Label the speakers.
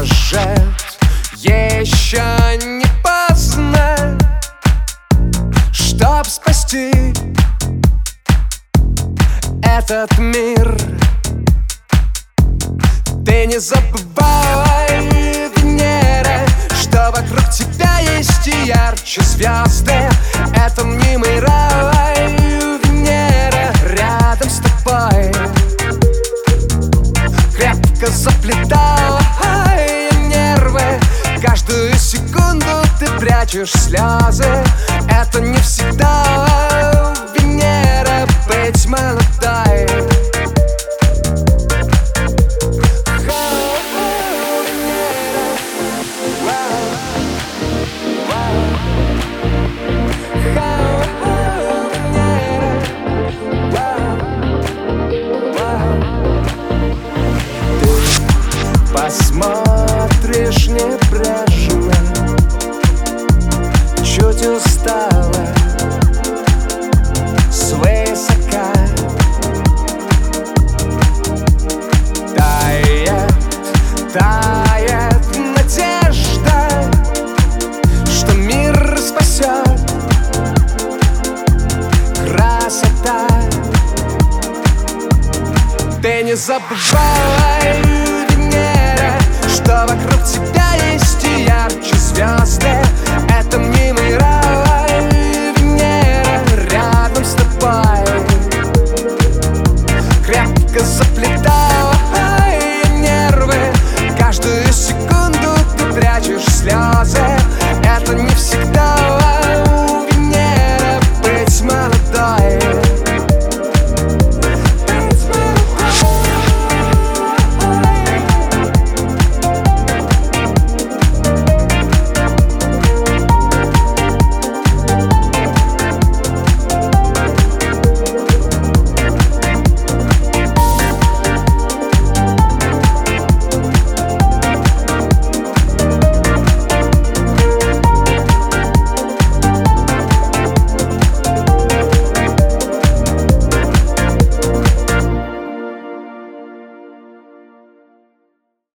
Speaker 1: Может, еще не поздно Чтоб спасти этот мир Ты не забывай, Венера Что вокруг тебя есть ярче звезды. Это мнимый рай, прячешь слезы не забывай, Венера Что вокруг тебя есть ярче